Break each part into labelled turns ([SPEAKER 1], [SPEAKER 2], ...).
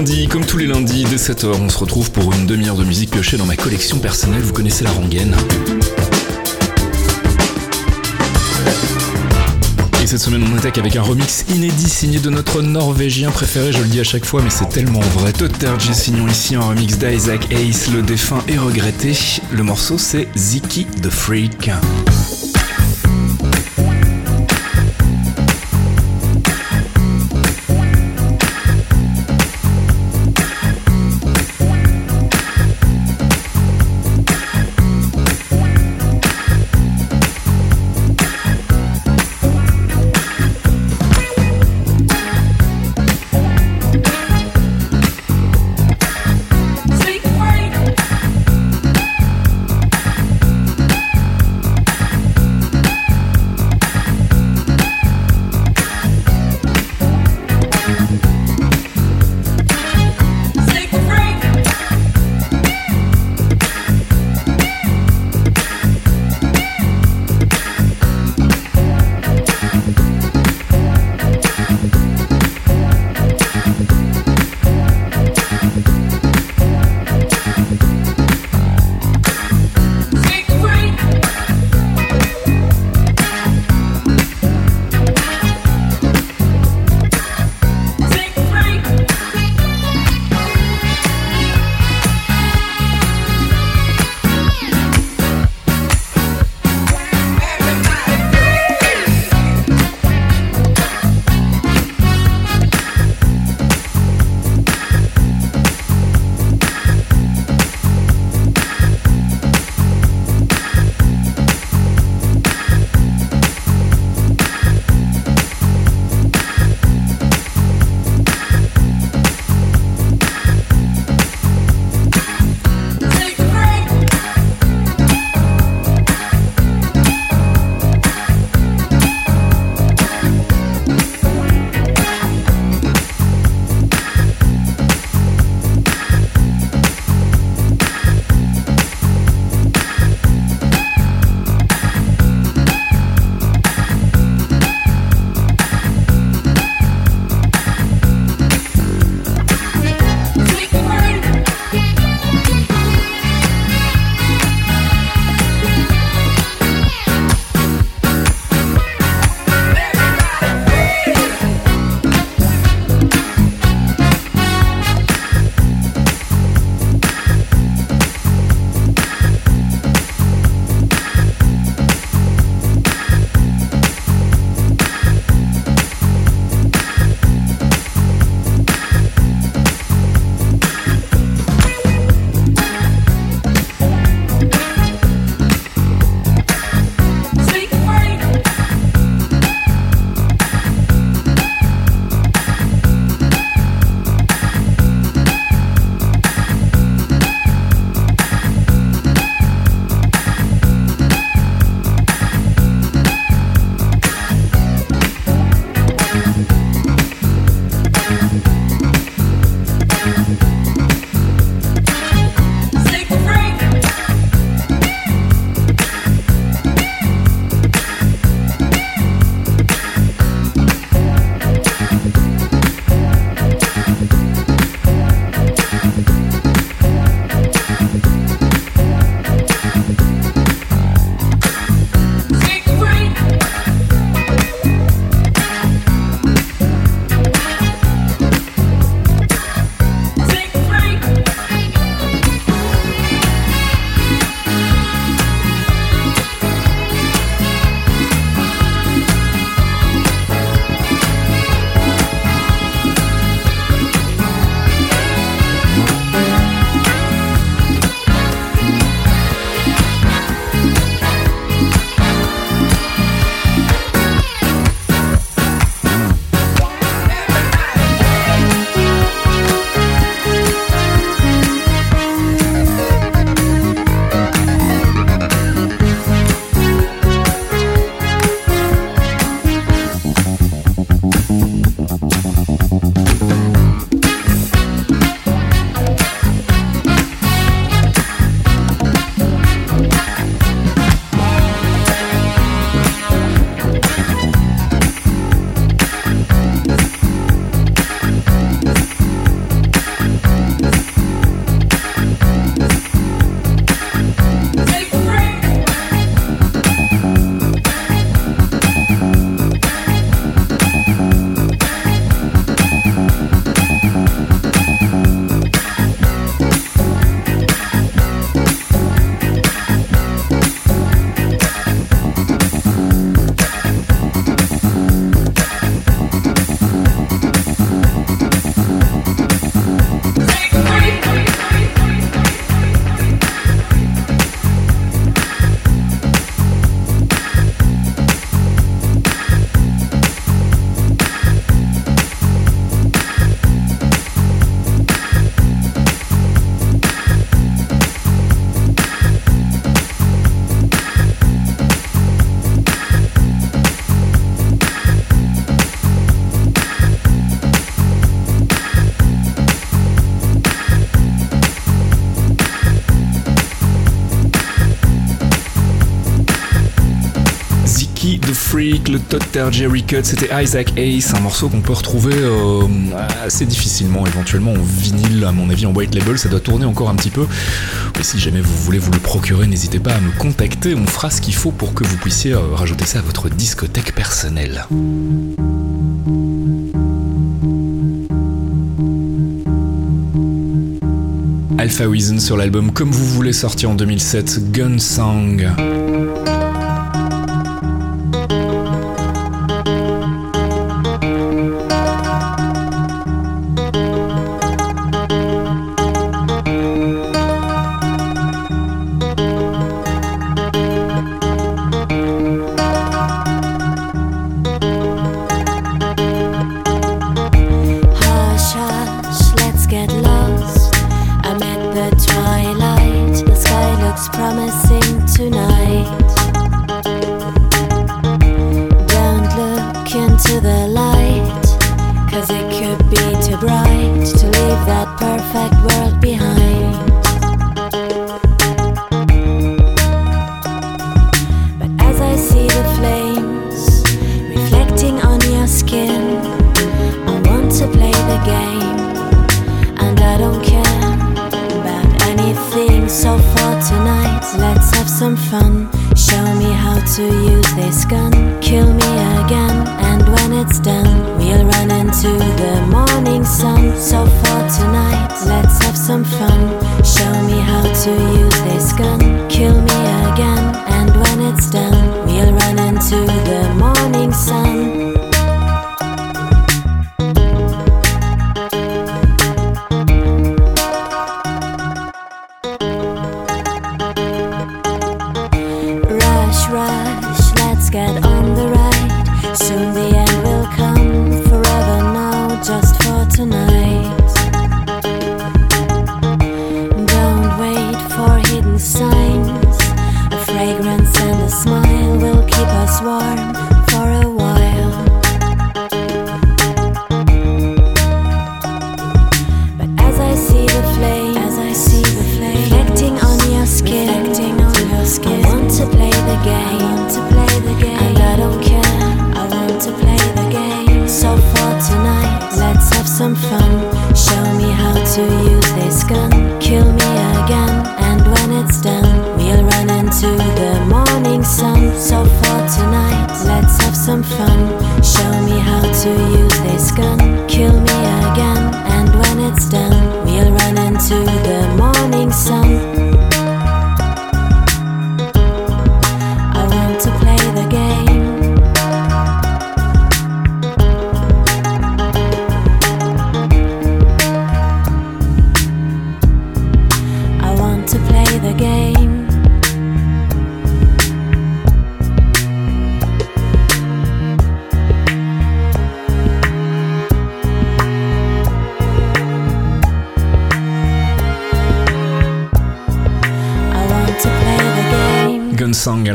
[SPEAKER 1] lundi, comme tous les lundis, dès 7h, on se retrouve pour une demi-heure de musique piochée dans ma collection personnelle, vous connaissez la rengaine. Et cette semaine, on attaque avec un remix inédit signé de notre norvégien préféré, je le dis à chaque fois, mais c'est tellement vrai. J'ai signons ici un remix d'Isaac Ace, le défunt et regretté. Le morceau, c'est Ziki the. Freak,
[SPEAKER 2] Terje Recut, c'était Isaac Ace, un morceau qu'on peut retrouver euh, assez difficilement, éventuellement en vinyle, à mon avis en white label, ça doit tourner encore un petit peu. Mais si jamais vous voulez vous le procurer, n'hésitez pas à me contacter, on fera ce qu'il faut pour que vous puissiez euh, rajouter ça à votre discothèque personnelle. Alpha Reason sur l'album Comme vous voulez sorti en 2007, that perfect tonight.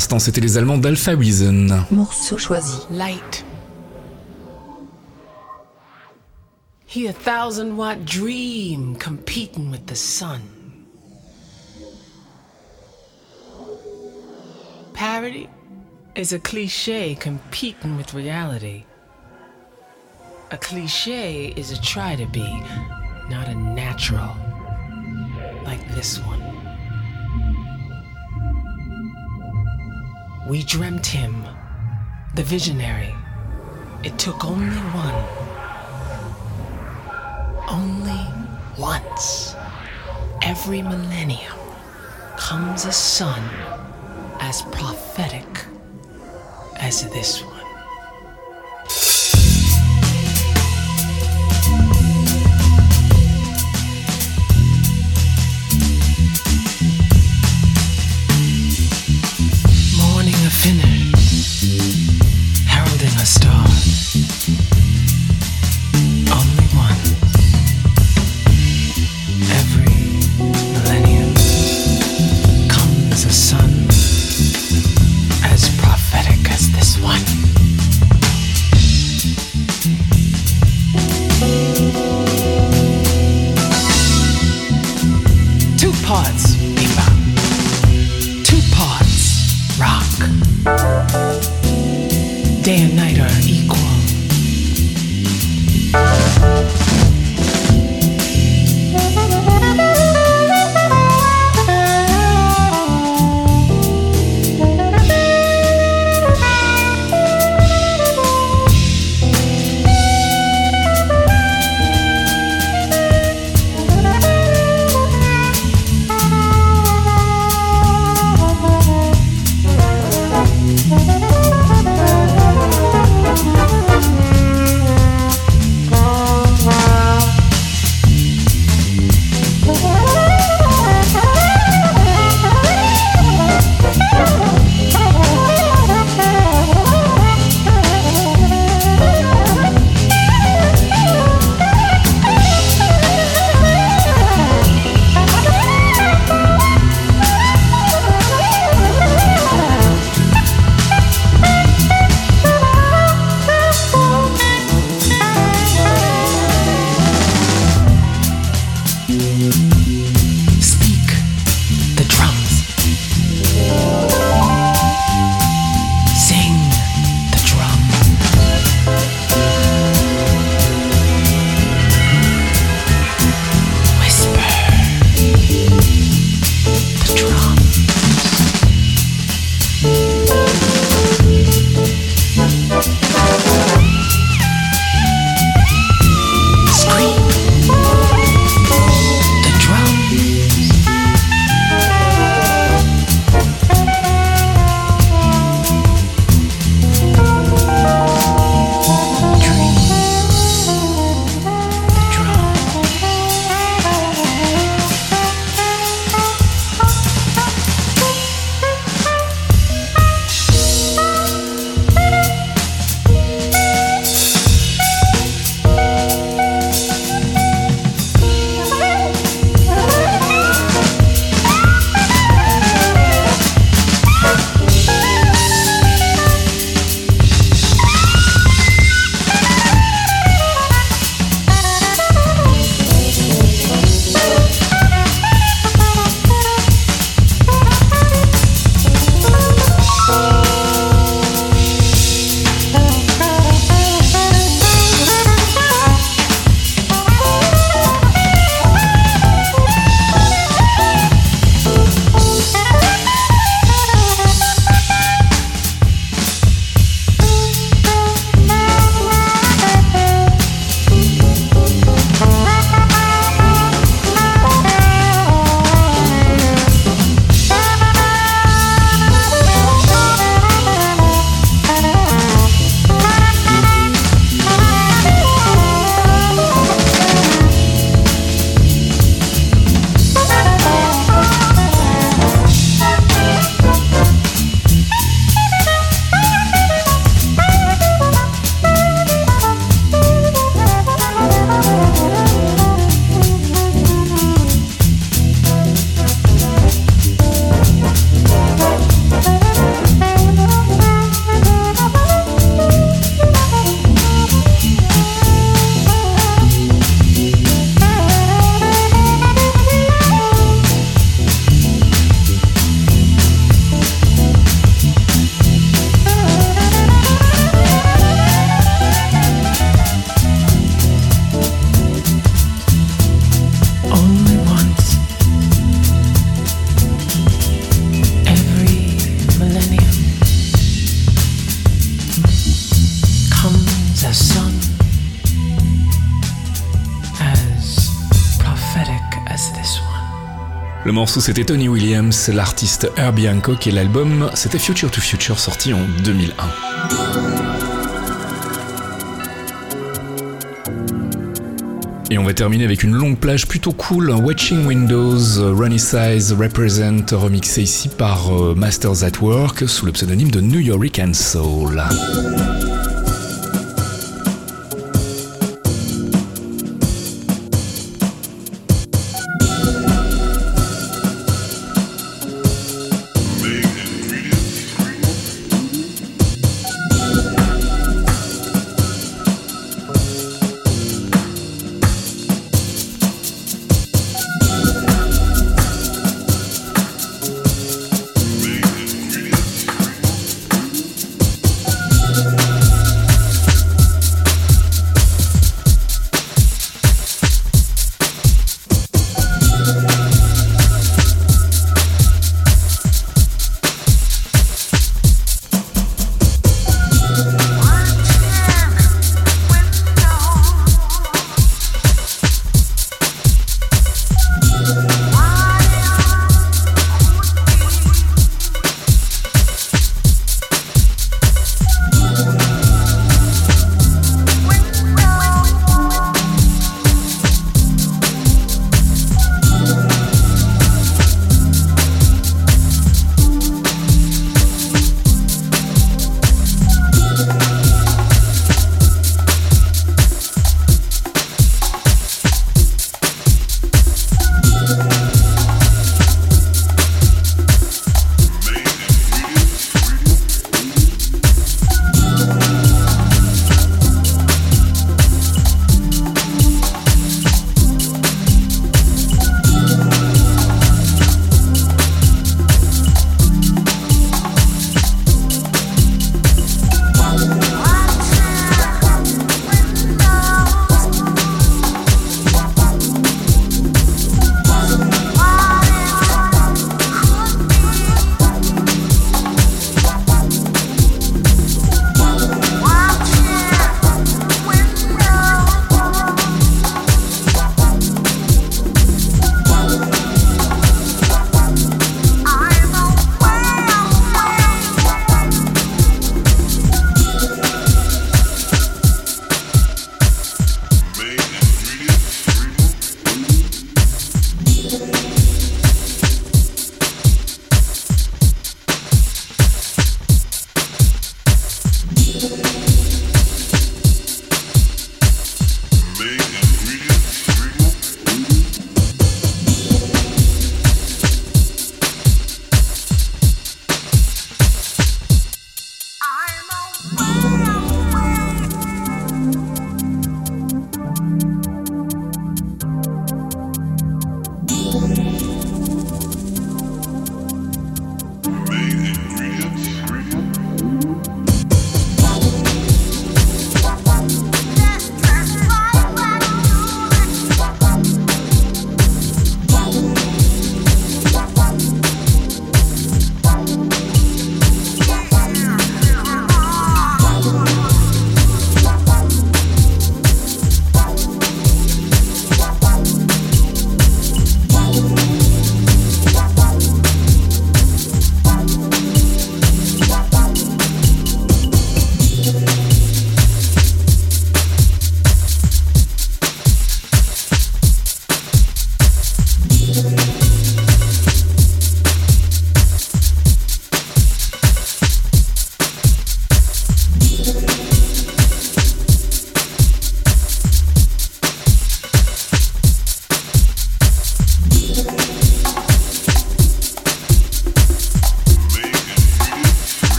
[SPEAKER 2] Song. c'était les Allemands d'Alpha Reason.
[SPEAKER 3] Morceau choisi. Light. He a thousand watt dream competing with the sun. Parody is a cliche competing with reality. A cliche is a try to be, not a natural, like this one. We dreamt him, the visionary. It took only one. Only once. Every millennium comes a sun as prophetic as this one. Day and night are equal.
[SPEAKER 1] Le morceau c'était Tony Williams, l'artiste Herbie Hancock et l'album c'était Future to Future sorti en 2001. Et on va terminer avec une longue plage plutôt cool, Watching Windows, Runny Size Represent, remixé ici par euh, Masters at Work sous le pseudonyme de New York and Soul.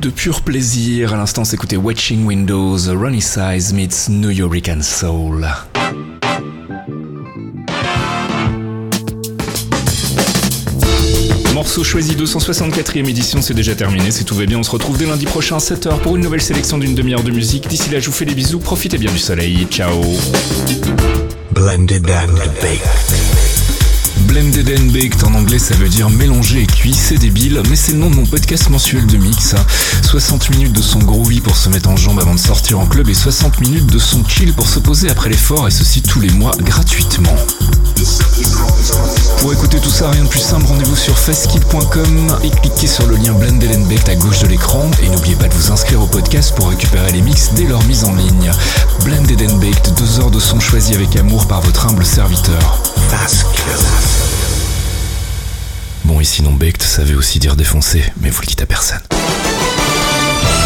[SPEAKER 1] De pur plaisir. À l'instant, s'écouter Watching Windows, Ronnie Size meets New Yorican Soul. Morceau choisi 264e édition, c'est déjà terminé. Si tout va bien, on se retrouve dès lundi prochain à 7h pour une nouvelle sélection d'une demi-heure de musique. D'ici là, je vous fais des bisous. Profitez bien du soleil. Ciao. Blended and baked. Blended and Baked en anglais ça veut dire mélanger et cuit, c'est débile, mais c'est le nom de mon podcast mensuel de mix. 60 minutes de son groovy pour se mettre en jambe avant de sortir en club et 60 minutes de son chill pour se poser après l'effort et ceci tous les mois gratuitement. Pour écouter tout ça, rien de plus simple, sur fastkill.com et cliquez sur le lien Blended and Baked à gauche de l'écran et n'oubliez pas de vous inscrire au podcast pour récupérer les mix dès leur mise en ligne. Blended and Baked, deux heures de son choisi avec amour par votre humble serviteur. Bon, et sinon Baked, ça veut aussi dire défoncer, mais vous le dites à personne.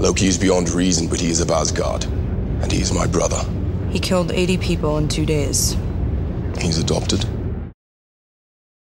[SPEAKER 4] Loki is beyond reason, but he is of Asgard. And he is my brother.
[SPEAKER 5] He killed 80 people in two days.
[SPEAKER 4] He's adopted.